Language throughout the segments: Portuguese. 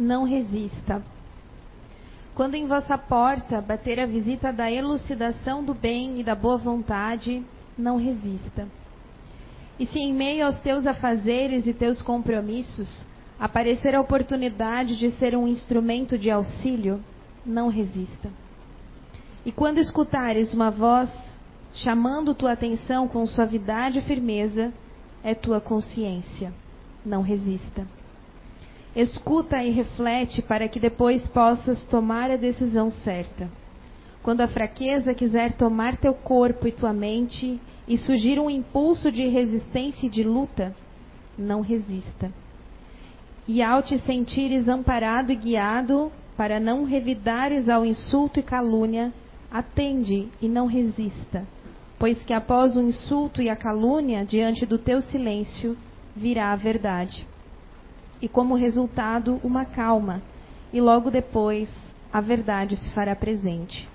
não resista. Quando em vossa porta bater a visita da elucidação do bem e da boa vontade, não resista. E se em meio aos teus afazeres e teus compromissos aparecer a oportunidade de ser um instrumento de auxílio, não resista. E quando escutares uma voz chamando tua atenção com suavidade e firmeza, é tua consciência. Não resista. Escuta e reflete para que depois possas tomar a decisão certa. Quando a fraqueza quiser tomar teu corpo e tua mente e surgir um impulso de resistência e de luta, não resista. E ao te sentires amparado e guiado, para não revidares ao insulto e calúnia, atende e não resista, pois que após o insulto e a calúnia, diante do teu silêncio, virá a verdade. E como resultado, uma calma, e logo depois a verdade se fará presente.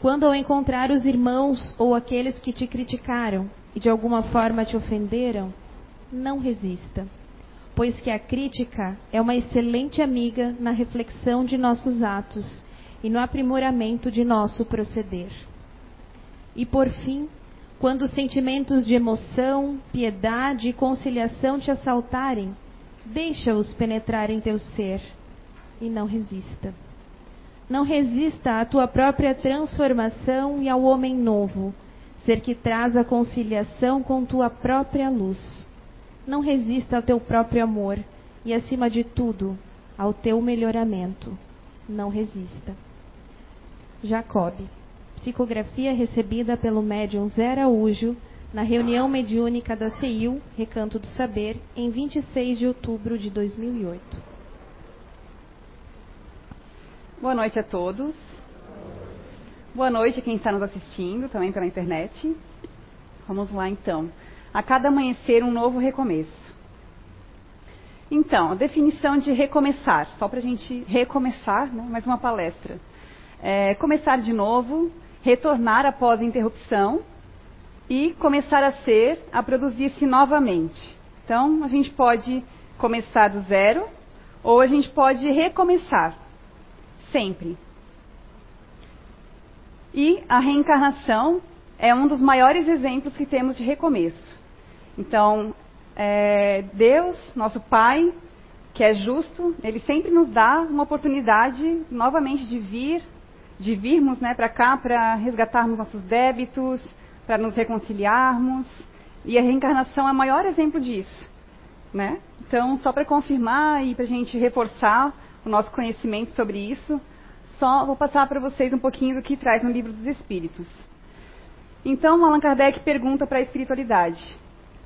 Quando ao encontrar os irmãos ou aqueles que te criticaram e de alguma forma te ofenderam, não resista, pois que a crítica é uma excelente amiga na reflexão de nossos atos e no aprimoramento de nosso proceder. E por fim, quando os sentimentos de emoção, piedade e conciliação te assaltarem, deixa-os penetrar em teu ser e não resista. Não resista à tua própria transformação e ao homem novo, ser que traz a conciliação com tua própria luz. Não resista ao teu próprio amor e, acima de tudo, ao teu melhoramento. Não resista. Jacob. Psicografia recebida pelo médium Zé Araújo na reunião mediúnica da CEIU, Recanto do Saber, em 26 de outubro de 2008. Boa noite a todos. Boa noite a quem está nos assistindo, também pela internet. Vamos lá então. A cada amanhecer, um novo recomeço. Então, a definição de recomeçar, só para a gente recomeçar, né, mais uma palestra. É, começar de novo, retornar após interrupção e começar a ser, a produzir-se novamente. Então, a gente pode começar do zero ou a gente pode recomeçar sempre. E a reencarnação é um dos maiores exemplos que temos de recomeço. Então, é, Deus, nosso Pai, que é justo, ele sempre nos dá uma oportunidade novamente de vir, de virmos né, para cá para resgatarmos nossos débitos, para nos reconciliarmos. E a reencarnação é o maior exemplo disso. Né? Então, só para confirmar e para a gente reforçar, o nosso conhecimento sobre isso, só vou passar para vocês um pouquinho do que traz no Livro dos Espíritos. Então, Allan Kardec pergunta para a espiritualidade: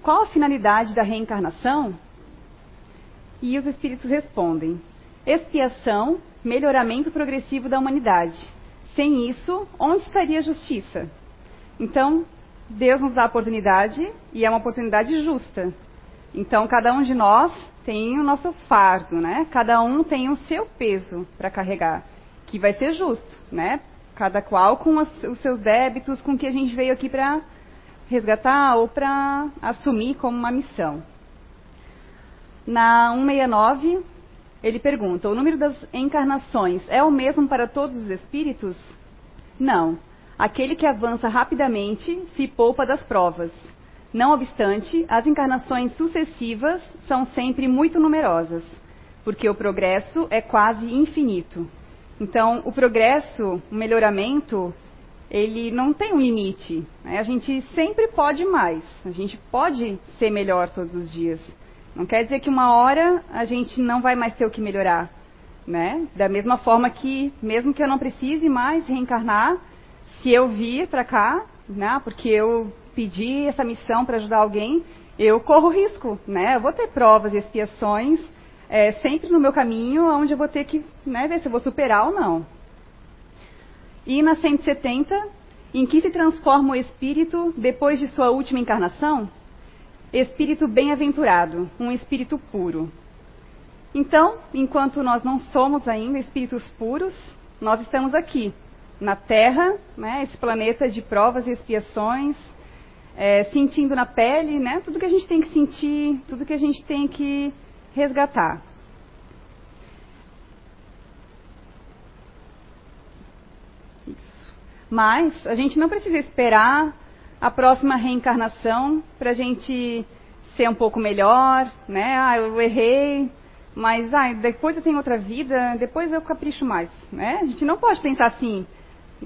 qual a finalidade da reencarnação? E os espíritos respondem: expiação, melhoramento progressivo da humanidade. Sem isso, onde estaria a justiça? Então, Deus nos dá a oportunidade e é uma oportunidade justa. Então, cada um de nós tem o nosso fardo, né? Cada um tem o seu peso para carregar, que vai ser justo, né? Cada qual com os seus débitos, com que a gente veio aqui para resgatar ou para assumir como uma missão. Na 169, ele pergunta: o número das encarnações é o mesmo para todos os espíritos? Não. Aquele que avança rapidamente se poupa das provas não obstante, as encarnações sucessivas são sempre muito numerosas, porque o progresso é quase infinito. Então, o progresso, o melhoramento, ele não tem um limite. Né? A gente sempre pode mais. A gente pode ser melhor todos os dias. Não quer dizer que uma hora a gente não vai mais ter o que melhorar. Né? Da mesma forma que, mesmo que eu não precise mais reencarnar, se eu vir para cá, né, porque eu pedir essa missão para ajudar alguém, eu corro risco, né? Eu vou ter provas e expiações é, sempre no meu caminho, onde eu vou ter que né, ver se eu vou superar ou não. E na 170, em que se transforma o espírito depois de sua última encarnação? Espírito bem-aventurado, um espírito puro. Então, enquanto nós não somos ainda espíritos puros, nós estamos aqui, na Terra, né, esse planeta de provas e expiações, é, sentindo na pele, né, tudo que a gente tem que sentir, tudo que a gente tem que resgatar. Isso. Mas a gente não precisa esperar a próxima reencarnação para a gente ser um pouco melhor, né? Ah, eu errei, mas ah, depois eu tenho outra vida, depois eu capricho mais, né? A gente não pode pensar assim,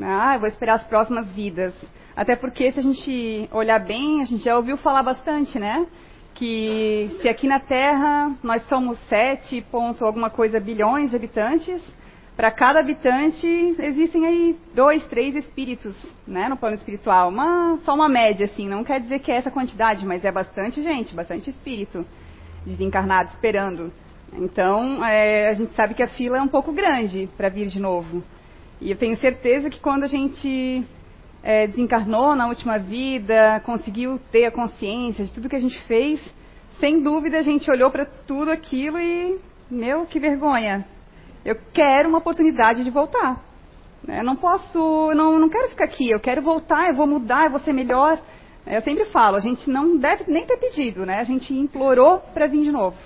ah, eu vou esperar as próximas vidas. Até porque se a gente olhar bem, a gente já ouviu falar bastante, né? Que se aqui na Terra nós somos sete ponto alguma coisa bilhões de habitantes, para cada habitante existem aí dois, três espíritos, né, no plano espiritual. Uma, só uma média, assim, não quer dizer que é essa quantidade, mas é bastante gente, bastante espírito desencarnado esperando. Então, é, a gente sabe que a fila é um pouco grande para vir de novo. E eu tenho certeza que quando a gente é, desencarnou na última vida, conseguiu ter a consciência de tudo que a gente fez, sem dúvida a gente olhou para tudo aquilo e, meu, que vergonha. Eu quero uma oportunidade de voltar. Eu não posso, não, não quero ficar aqui, eu quero voltar, eu vou mudar, eu vou ser melhor. Eu sempre falo, a gente não deve nem ter pedido, né? A gente implorou para vir de novo.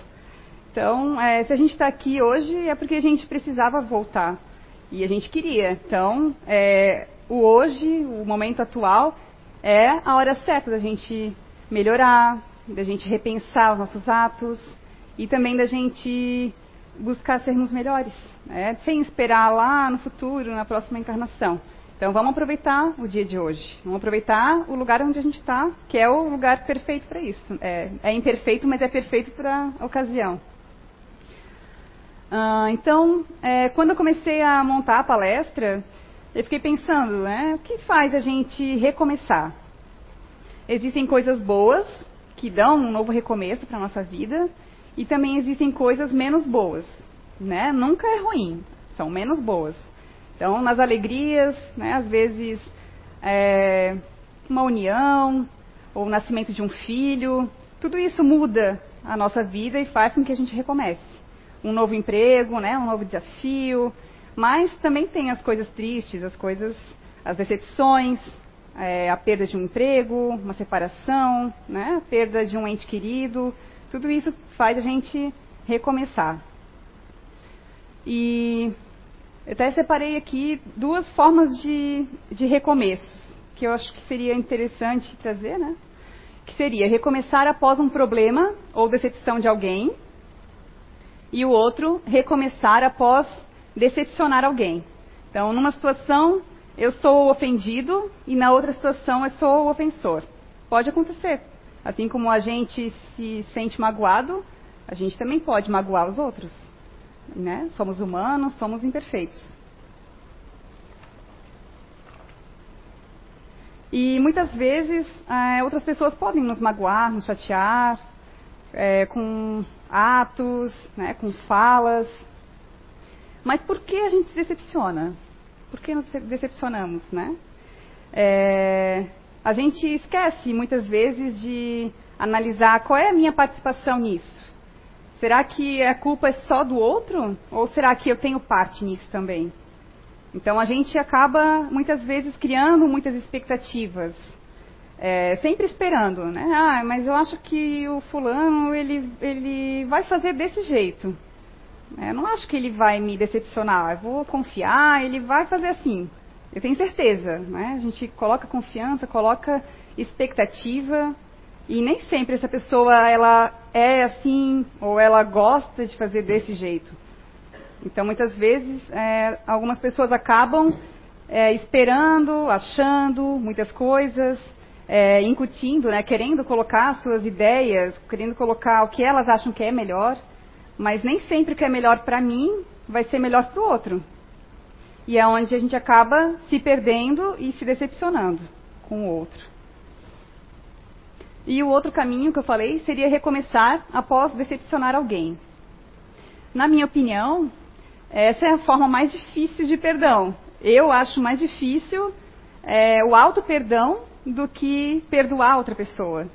Então, é, se a gente está aqui hoje é porque a gente precisava voltar. E a gente queria. Então, é, o hoje, o momento atual, é a hora certa da gente melhorar, da gente repensar os nossos atos e também da gente buscar sermos melhores, né? sem esperar lá no futuro, na próxima encarnação. Então vamos aproveitar o dia de hoje. Vamos aproveitar o lugar onde a gente está, que é o lugar perfeito para isso. É, é, imperfeito, mas é perfeito para a ocasião. Ah, então, é, quando eu comecei a montar a palestra, eu fiquei pensando, né, o que faz a gente recomeçar? Existem coisas boas que dão um novo recomeço para a nossa vida, e também existem coisas menos boas, né? Nunca é ruim, são menos boas. Então, nas alegrias, né, às vezes é, uma união ou o nascimento de um filho, tudo isso muda a nossa vida e faz com que a gente recomece um novo emprego, né, um novo desafio, mas também tem as coisas tristes, as coisas, as decepções, é, a perda de um emprego, uma separação, né, a perda de um ente querido, tudo isso faz a gente recomeçar. E eu até separei aqui duas formas de, de recomeços, que eu acho que seria interessante trazer, né? Que seria recomeçar após um problema ou decepção de alguém, e o outro recomeçar após decepcionar alguém. Então, numa situação, eu sou o ofendido e na outra situação eu sou o ofensor. Pode acontecer. Assim como a gente se sente magoado, a gente também pode magoar os outros. Né? Somos humanos, somos imperfeitos. E muitas vezes é, outras pessoas podem nos magoar, nos chatear, é, com atos, né, com falas. Mas por que a gente se decepciona? Por que nos decepcionamos, né? É, a gente esquece muitas vezes de analisar qual é a minha participação nisso. Será que a culpa é só do outro? Ou será que eu tenho parte nisso também? Então a gente acaba muitas vezes criando muitas expectativas é, sempre esperando, né? Ah, mas eu acho que o fulano ele, ele vai fazer desse jeito. É, eu não acho que ele vai me decepcionar. Eu vou confiar, ele vai fazer assim. Eu tenho certeza, né? A gente coloca confiança, coloca expectativa e nem sempre essa pessoa ela é assim ou ela gosta de fazer desse jeito. Então muitas vezes é, algumas pessoas acabam é, esperando, achando muitas coisas é, incutindo, né, querendo colocar suas ideias, querendo colocar o que elas acham que é melhor, mas nem sempre o que é melhor para mim vai ser melhor para o outro. E é onde a gente acaba se perdendo e se decepcionando com o outro. E o outro caminho que eu falei seria recomeçar após decepcionar alguém. Na minha opinião, essa é a forma mais difícil de perdão. Eu acho mais difícil é, o auto-perdão do que perdoar outra pessoa.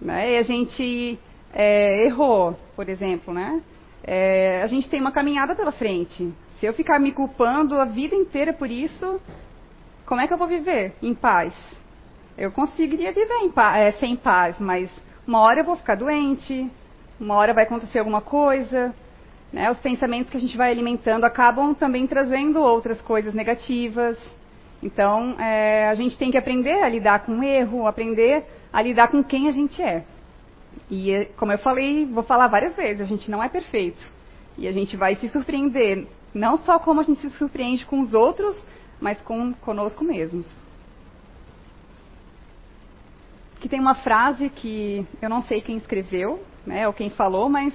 Né? E a gente é, errou, por exemplo, né? É, a gente tem uma caminhada pela frente. Se eu ficar me culpando a vida inteira por isso, como é que eu vou viver em paz? Eu conseguiria viver paz, é, sem paz, mas uma hora eu vou ficar doente, uma hora vai acontecer alguma coisa. Né? Os pensamentos que a gente vai alimentando acabam também trazendo outras coisas negativas. Então, é, a gente tem que aprender a lidar com o erro, aprender a lidar com quem a gente é. E, como eu falei, vou falar várias vezes, a gente não é perfeito. E a gente vai se surpreender, não só como a gente se surpreende com os outros, mas com conosco mesmos. Que tem uma frase que eu não sei quem escreveu, né, ou quem falou, mas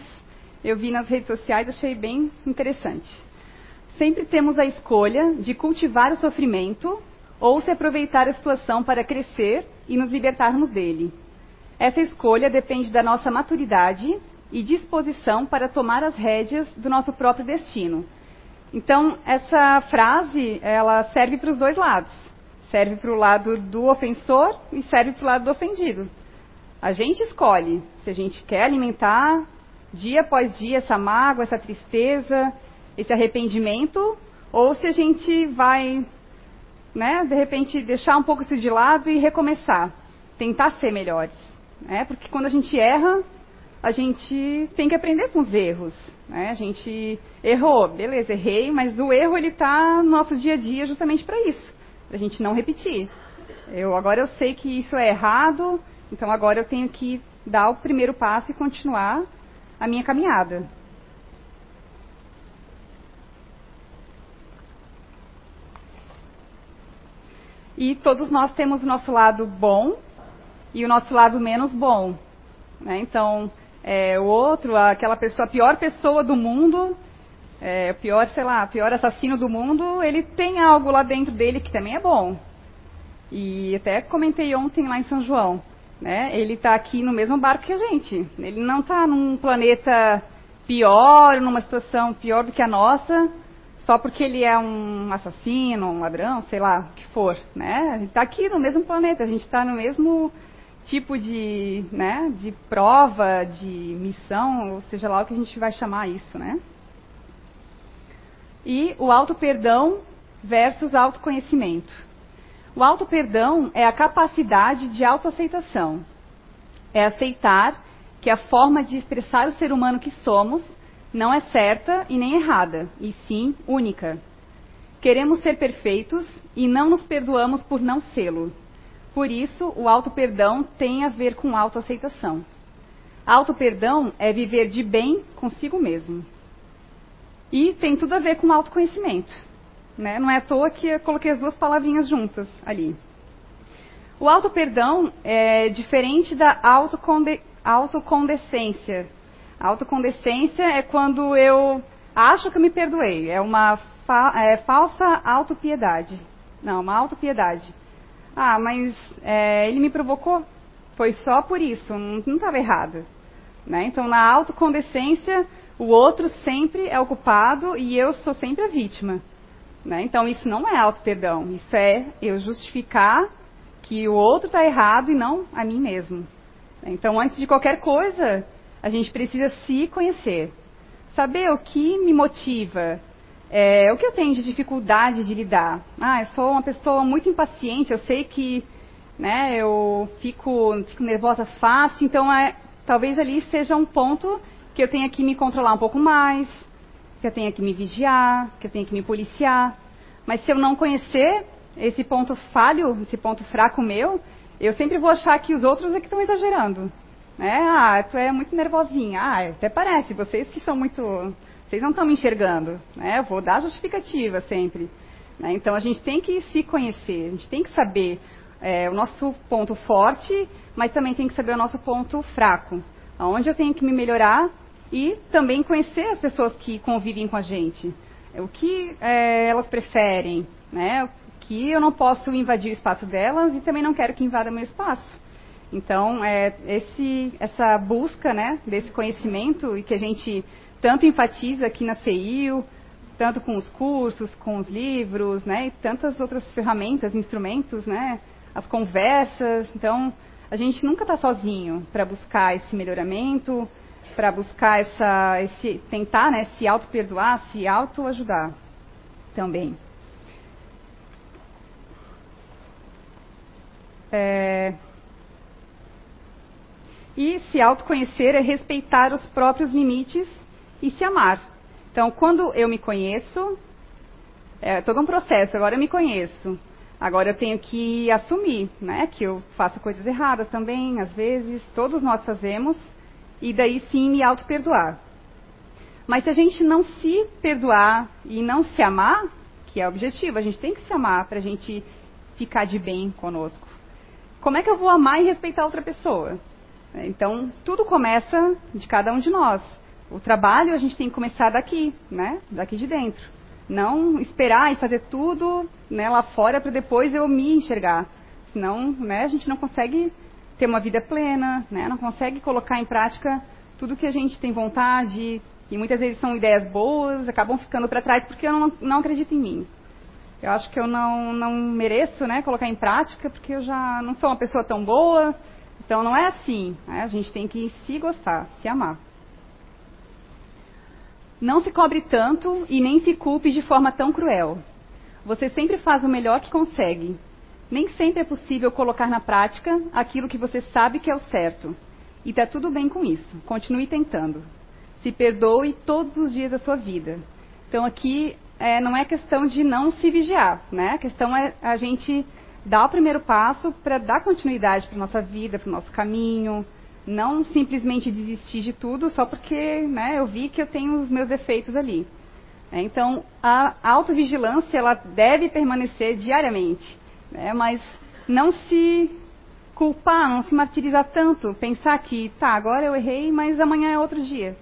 eu vi nas redes sociais achei bem interessante. Sempre temos a escolha de cultivar o sofrimento ou se aproveitar a situação para crescer e nos libertarmos dele. Essa escolha depende da nossa maturidade e disposição para tomar as rédeas do nosso próprio destino. Então, essa frase, ela serve para os dois lados. Serve para o lado do ofensor e serve para o lado do ofendido. A gente escolhe se a gente quer alimentar dia após dia essa mágoa, essa tristeza, esse arrependimento, ou se a gente vai, né, de repente deixar um pouco isso de lado e recomeçar, tentar ser melhores, né? Porque quando a gente erra, a gente tem que aprender com os erros, né? A gente errou, beleza, errei, mas o erro ele está no nosso dia a dia justamente para isso, para a gente não repetir. Eu agora eu sei que isso é errado, então agora eu tenho que dar o primeiro passo e continuar a minha caminhada. E todos nós temos o nosso lado bom e o nosso lado menos bom. Né? Então, é, o outro, aquela pessoa, a pior pessoa do mundo, é, o pior, sei lá, pior assassino do mundo, ele tem algo lá dentro dele que também é bom. E até comentei ontem lá em São João, né? Ele está aqui no mesmo barco que a gente. Ele não está num planeta pior, numa situação pior do que a nossa, só porque ele é um assassino, um ladrão, sei lá, o que for, né? A gente está aqui no mesmo planeta, a gente está no mesmo tipo de, né, de prova, de missão, ou seja lá o que a gente vai chamar isso, né? E o auto-perdão versus autoconhecimento. O auto-perdão é a capacidade de autoaceitação. É aceitar que a forma de expressar o ser humano que somos não é certa e nem errada, e sim única. Queremos ser perfeitos e não nos perdoamos por não sê-lo. Por isso, o auto-perdão tem a ver com autoaceitação. Auto-perdão é viver de bem consigo mesmo. E tem tudo a ver com autoconhecimento. Né? Não é à toa que eu coloquei as duas palavrinhas juntas ali. O auto-perdão é diferente da autocondescência, a autocondescência é quando eu acho que eu me perdoei. É uma fa é, falsa autopiedade. Não, uma autopiedade. Ah, mas é, ele me provocou. Foi só por isso, não estava errado. Né? Então, na autocondescência, o outro sempre é o culpado e eu sou sempre a vítima. Né? Então, isso não é auto-perdão. Isso é eu justificar que o outro está errado e não a mim mesmo. Então, antes de qualquer coisa, a gente precisa se conhecer. Saber o que me motiva, é, o que eu tenho de dificuldade de lidar. Ah, eu sou uma pessoa muito impaciente, eu sei que né, eu fico, fico nervosa fácil, então é, talvez ali seja um ponto que eu tenha que me controlar um pouco mais, que eu tenha que me vigiar, que eu tenha que me policiar. Mas se eu não conhecer esse ponto falho, esse ponto fraco meu, eu sempre vou achar que os outros é que estão exagerando. Né? Ah, tu é muito nervosinha. Ah, até parece, vocês que são muito. Vocês não estão me enxergando. Né? Eu vou dar justificativa sempre. Né? Então a gente tem que se conhecer, a gente tem que saber é, o nosso ponto forte, mas também tem que saber o nosso ponto fraco. Aonde eu tenho que me melhorar e também conhecer as pessoas que convivem com a gente. O que é, elas preferem, né? Que eu não posso invadir o espaço delas e também não quero que invada meu espaço. Então, é, esse, essa busca né, desse conhecimento e que a gente tanto enfatiza aqui na CIU, tanto com os cursos, com os livros, né, e tantas outras ferramentas, instrumentos, né, as conversas. Então, a gente nunca está sozinho para buscar esse melhoramento, para buscar essa, esse, tentar né, se auto-perdoar, se auto-ajudar também. É, e se autoconhecer é respeitar os próprios limites e se amar. Então, quando eu me conheço, é todo um processo. Agora eu me conheço. Agora eu tenho que assumir, né, que eu faço coisas erradas também, às vezes, todos nós fazemos, e daí sim me auto-perdoar. Mas se a gente não se perdoar e não se amar, que é o objetivo, a gente tem que se amar para a gente ficar de bem conosco. Como é que eu vou amar e respeitar outra pessoa? Então, tudo começa de cada um de nós. O trabalho a gente tem que começar daqui, né? Daqui de dentro. Não esperar e fazer tudo né, lá fora para depois eu me enxergar. Senão, né, a gente não consegue ter uma vida plena, né, não consegue colocar em prática tudo que a gente tem vontade. E muitas vezes são ideias boas, acabam ficando para trás porque eu não, não acredito em mim. Eu acho que eu não, não mereço né, colocar em prática porque eu já não sou uma pessoa tão boa. Então não é assim. Né? A gente tem que se gostar, se amar. Não se cobre tanto e nem se culpe de forma tão cruel. Você sempre faz o melhor que consegue. Nem sempre é possível colocar na prática aquilo que você sabe que é o certo. E está tudo bem com isso. Continue tentando. Se perdoe todos os dias da sua vida. Então aqui é, não é questão de não se vigiar, né? A questão é a gente dar o primeiro passo para dar continuidade para nossa vida, para o nosso caminho, não simplesmente desistir de tudo só porque né, eu vi que eu tenho os meus defeitos ali. É, então, a autovigilância ela deve permanecer diariamente, né, mas não se culpar, não se martirizar tanto, pensar que, tá, agora eu errei, mas amanhã é outro dia.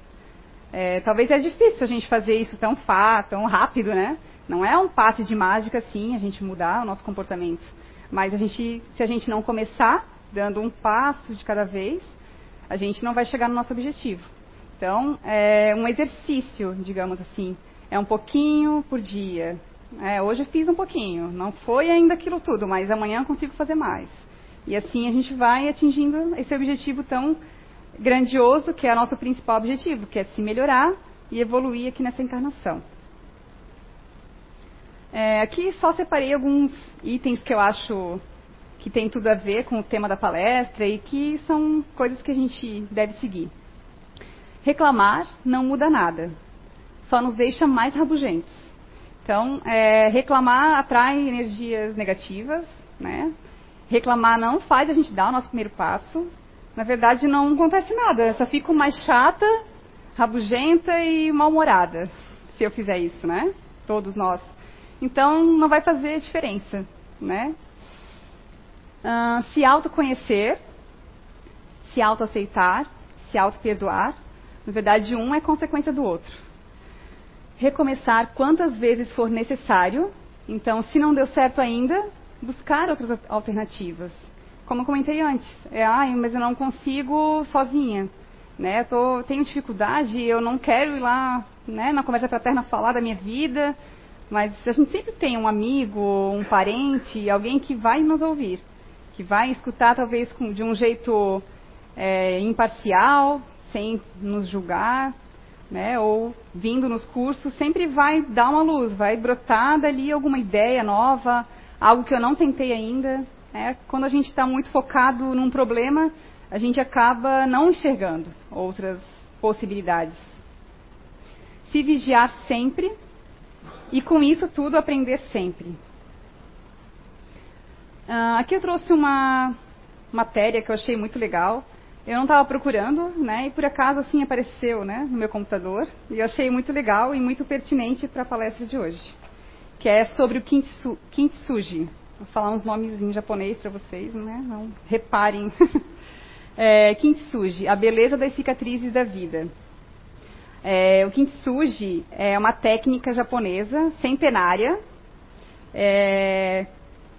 É, talvez é difícil a gente fazer isso tão fácil, tão rápido, né? Não é um passe de mágica, sim, a gente mudar o nosso comportamento. Mas a gente, se a gente não começar dando um passo de cada vez, a gente não vai chegar no nosso objetivo. Então, é um exercício, digamos assim. É um pouquinho por dia. É, hoje eu fiz um pouquinho. Não foi ainda aquilo tudo, mas amanhã eu consigo fazer mais. E assim a gente vai atingindo esse objetivo tão grandioso, que é o nosso principal objetivo, que é se melhorar e evoluir aqui nessa encarnação. É, aqui só separei alguns itens que eu acho que tem tudo a ver com o tema da palestra e que são coisas que a gente deve seguir. Reclamar não muda nada, só nos deixa mais rabugentos. Então, é, reclamar atrai energias negativas, né? Reclamar não faz a gente dar o nosso primeiro passo. Na verdade, não acontece nada, só fico mais chata, rabugenta e mal-humorada se eu fizer isso, né? Todos nós. Então, não vai fazer diferença, né? Uh, se autoconhecer, se autoaceitar, se auto-perdoar. Na verdade, um é consequência do outro. Recomeçar quantas vezes for necessário. Então, se não deu certo ainda, buscar outras alternativas. Como eu comentei antes, é, ah, mas eu não consigo sozinha. Né? Tô, tenho dificuldade, eu não quero ir lá né, na conversa fraterna falar da minha vida, mas a gente sempre tem um amigo, um parente, alguém que vai nos ouvir que vai escutar talvez com, de um jeito é, imparcial, sem nos julgar, né, ou vindo nos cursos, sempre vai dar uma luz, vai brotar dali alguma ideia nova, algo que eu não tentei ainda. Né. Quando a gente está muito focado num problema, a gente acaba não enxergando outras possibilidades. Se vigiar sempre e com isso tudo aprender sempre. Uh, aqui eu trouxe uma matéria que eu achei muito legal. Eu não estava procurando, né? E por acaso assim apareceu, né, no meu computador. E eu achei muito legal e muito pertinente para a palestra de hoje, que é sobre o kintsu, kintsugi. Vou falar uns nomes em japonês para vocês, né? Não reparem. é, kintsugi, a beleza das cicatrizes da vida. É, o kintsugi é uma técnica japonesa centenária é,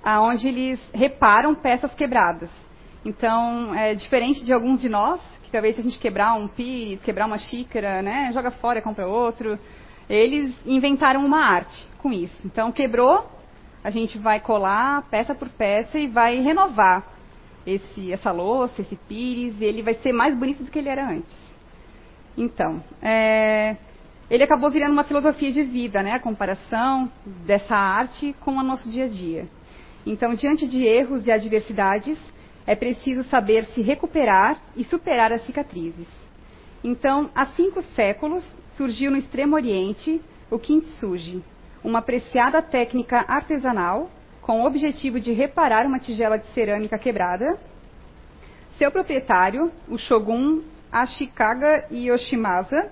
aonde eles reparam peças quebradas. Então, é diferente de alguns de nós, que talvez se a gente quebrar um pires, quebrar uma xícara, né, joga fora, compra outro. Eles inventaram uma arte com isso. Então, quebrou, a gente vai colar peça por peça e vai renovar esse, essa louça, esse pires, e ele vai ser mais bonito do que ele era antes. Então, é, ele acabou virando uma filosofia de vida, né, a comparação dessa arte com o nosso dia a dia. Então, diante de erros e adversidades, é preciso saber se recuperar e superar as cicatrizes. Então, há cinco séculos, surgiu no Extremo Oriente o kintsugi, uma apreciada técnica artesanal com o objetivo de reparar uma tigela de cerâmica quebrada. Seu proprietário, o shogun Ashikaga Yoshimasa,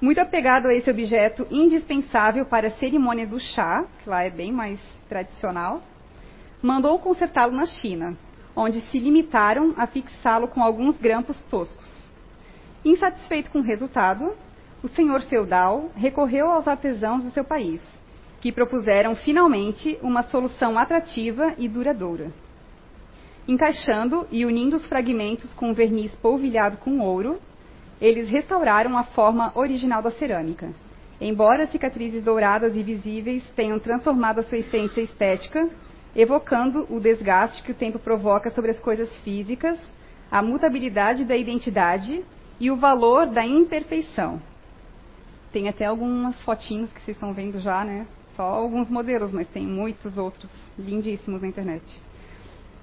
muito apegado a esse objeto indispensável para a cerimônia do chá, que lá é bem mais tradicional, mandou consertá-lo na China, onde se limitaram a fixá-lo com alguns grampos toscos. Insatisfeito com o resultado, o senhor feudal recorreu aos artesãos do seu país, que propuseram finalmente uma solução atrativa e duradoura. Encaixando e unindo os fragmentos com verniz polvilhado com ouro, eles restauraram a forma original da cerâmica. Embora cicatrizes douradas e visíveis tenham transformado a sua essência estética, evocando o desgaste que o tempo provoca sobre as coisas físicas, a mutabilidade da identidade e o valor da imperfeição. Tem até algumas fotinhos que vocês estão vendo já, né? Só alguns modelos, mas tem muitos outros lindíssimos na internet.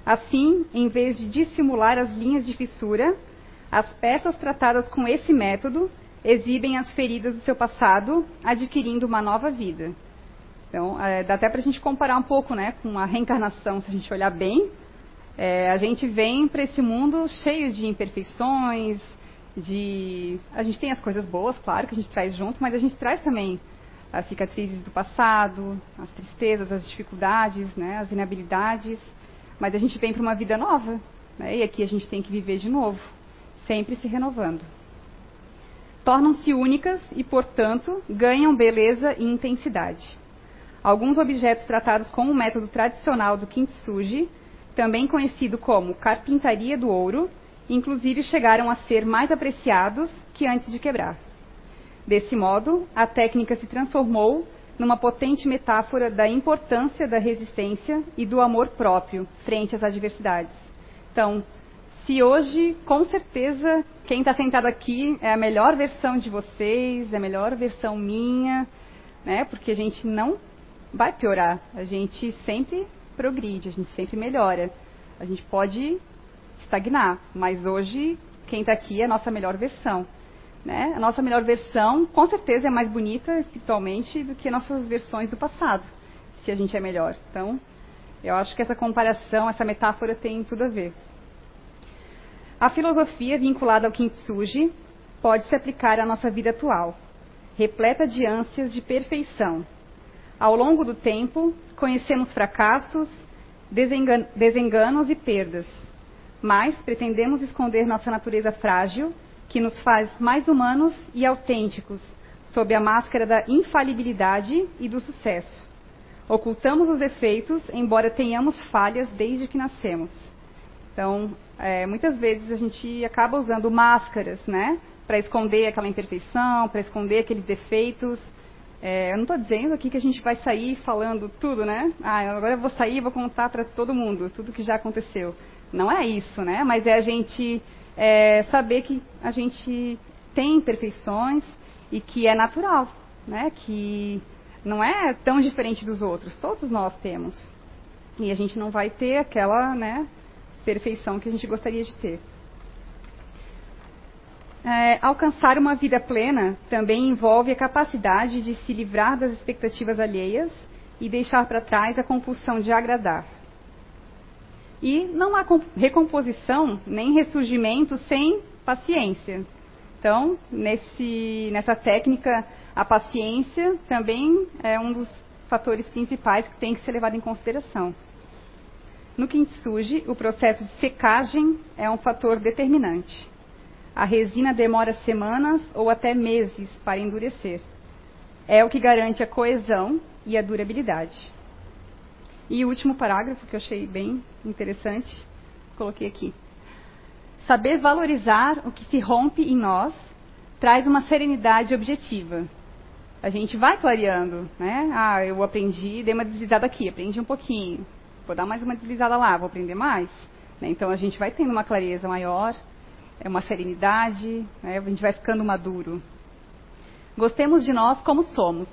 Assim, em vez de dissimular as linhas de fissura, as peças tratadas com esse método exibem as feridas do seu passado, adquirindo uma nova vida. Então, é, dá até para a gente comparar um pouco né, com a reencarnação, se a gente olhar bem. É, a gente vem para esse mundo cheio de imperfeições, de. A gente tem as coisas boas, claro, que a gente traz junto, mas a gente traz também as cicatrizes do passado, as tristezas, as dificuldades, né, as inabilidades. Mas a gente vem para uma vida nova, né, e aqui a gente tem que viver de novo sempre se renovando. Tornam-se únicas e, portanto, ganham beleza e intensidade. Alguns objetos tratados com o método tradicional do kintsugi, também conhecido como carpintaria do ouro, inclusive chegaram a ser mais apreciados que antes de quebrar. Desse modo, a técnica se transformou numa potente metáfora da importância da resistência e do amor próprio frente às adversidades. Então, se hoje, com certeza, quem está sentado aqui é a melhor versão de vocês, é a melhor versão minha, né? Porque a gente não vai piorar, a gente sempre progride, a gente sempre melhora. A gente pode estagnar, mas hoje quem está aqui é a nossa melhor versão. Né? A nossa melhor versão, com certeza, é mais bonita espiritualmente do que nossas versões do passado, se a gente é melhor. Então, eu acho que essa comparação, essa metáfora tem tudo a ver. A filosofia vinculada ao kintsugi pode se aplicar à nossa vida atual, repleta de ânsias de perfeição. Ao longo do tempo, conhecemos fracassos, desenganos e perdas, mas pretendemos esconder nossa natureza frágil, que nos faz mais humanos e autênticos, sob a máscara da infalibilidade e do sucesso. Ocultamos os defeitos, embora tenhamos falhas desde que nascemos. Então, é, muitas vezes a gente acaba usando máscaras, né? Para esconder aquela imperfeição, para esconder aqueles defeitos. É, eu não estou dizendo aqui que a gente vai sair falando tudo, né? Ah, agora eu vou sair e vou contar para todo mundo tudo que já aconteceu. Não é isso, né? Mas é a gente é, saber que a gente tem imperfeições e que é natural, né? Que não é tão diferente dos outros. Todos nós temos. E a gente não vai ter aquela, né? perfeição que a gente gostaria de ter. É, alcançar uma vida plena também envolve a capacidade de se livrar das expectativas alheias e deixar para trás a compulsão de agradar. E não há recomposição nem ressurgimento sem paciência. Então, nesse, nessa técnica, a paciência também é um dos fatores principais que tem que ser levado em consideração. No kintsugi, o processo de secagem é um fator determinante. A resina demora semanas ou até meses para endurecer. É o que garante a coesão e a durabilidade. E o último parágrafo que eu achei bem interessante, coloquei aqui. Saber valorizar o que se rompe em nós traz uma serenidade objetiva. A gente vai clareando, né? Ah, eu aprendi, dei uma deslizada aqui, aprendi um pouquinho vou dar mais uma deslizada lá, vou aprender mais. Né? Então a gente vai tendo uma clareza maior, é uma serenidade, né? a gente vai ficando maduro. Gostemos de nós como somos,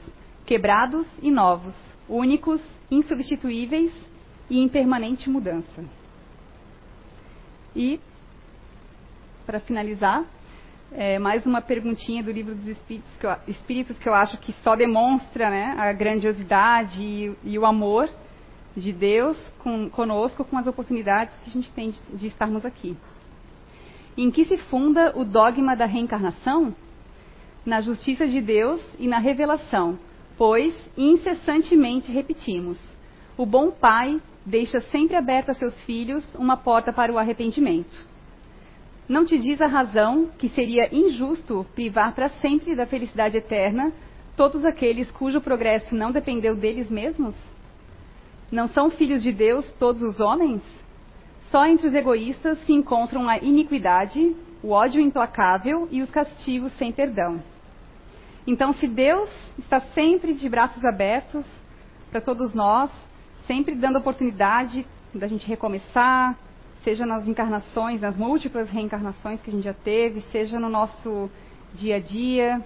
quebrados e novos, únicos, insubstituíveis e em permanente mudança. E, para finalizar, é, mais uma perguntinha do livro dos Espíritos que eu, Espíritos que eu acho que só demonstra né, a grandiosidade e, e o amor de Deus com, conosco com as oportunidades que a gente tem de, de estarmos aqui. Em que se funda o dogma da reencarnação? Na justiça de Deus e na revelação, pois incessantemente repetimos: o bom pai deixa sempre aberta a seus filhos uma porta para o arrependimento. Não te diz a razão que seria injusto privar para sempre da felicidade eterna todos aqueles cujo progresso não dependeu deles mesmos? Não são filhos de Deus todos os homens? Só entre os egoístas se encontram a iniquidade, o ódio implacável e os castigos sem perdão. Então, se Deus está sempre de braços abertos para todos nós, sempre dando oportunidade da gente recomeçar, seja nas encarnações, nas múltiplas reencarnações que a gente já teve, seja no nosso dia a dia.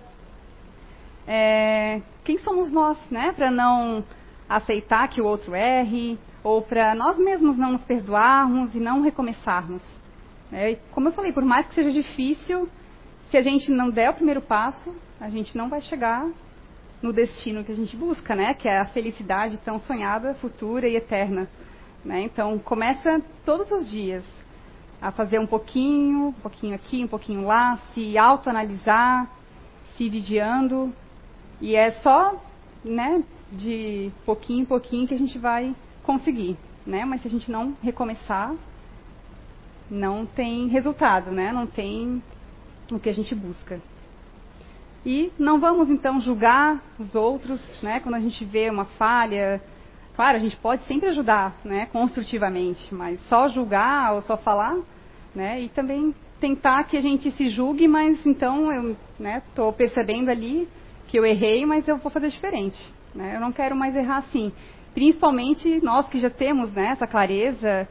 É, quem somos nós, né, para não aceitar que o outro erre, ou para nós mesmos não nos perdoarmos e não recomeçarmos? É, como eu falei, por mais que seja difícil, se a gente não der o primeiro passo, a gente não vai chegar no destino que a gente busca, né? Que é a felicidade tão sonhada, futura e eterna. Né? Então, começa todos os dias a fazer um pouquinho, um pouquinho aqui, um pouquinho lá, se autoanalisar, se vigiando. E é só, né, de pouquinho em pouquinho que a gente vai conseguir, né? Mas se a gente não recomeçar, não tem resultado, né? Não tem o que a gente busca. E não vamos então julgar os outros, né? Quando a gente vê uma falha, claro, a gente pode sempre ajudar, né? Construtivamente, mas só julgar ou só falar, né? E também tentar que a gente se julgue, mas então eu, né? Estou percebendo ali que eu errei, mas eu vou fazer diferente, né? Eu não quero mais errar assim. Principalmente nós que já temos né, essa clareza,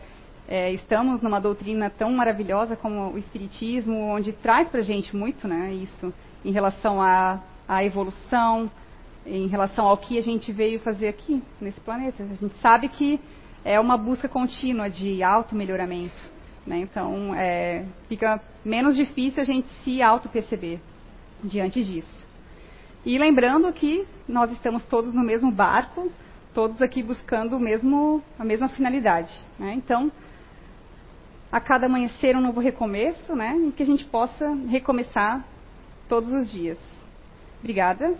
é, estamos numa doutrina tão maravilhosa como o Espiritismo, onde traz para gente muito, né? Isso em relação à, à evolução, em relação ao que a gente veio fazer aqui nesse planeta. A gente sabe que é uma busca contínua de auto-melhoramento. Né? Então, é, fica menos difícil a gente se auto-perceber diante disso. E lembrando que nós estamos todos no mesmo barco, todos aqui buscando o mesmo, a mesma finalidade. Né? Então, a cada amanhecer um novo recomeço, né? e que a gente possa recomeçar todos os dias. Obrigada.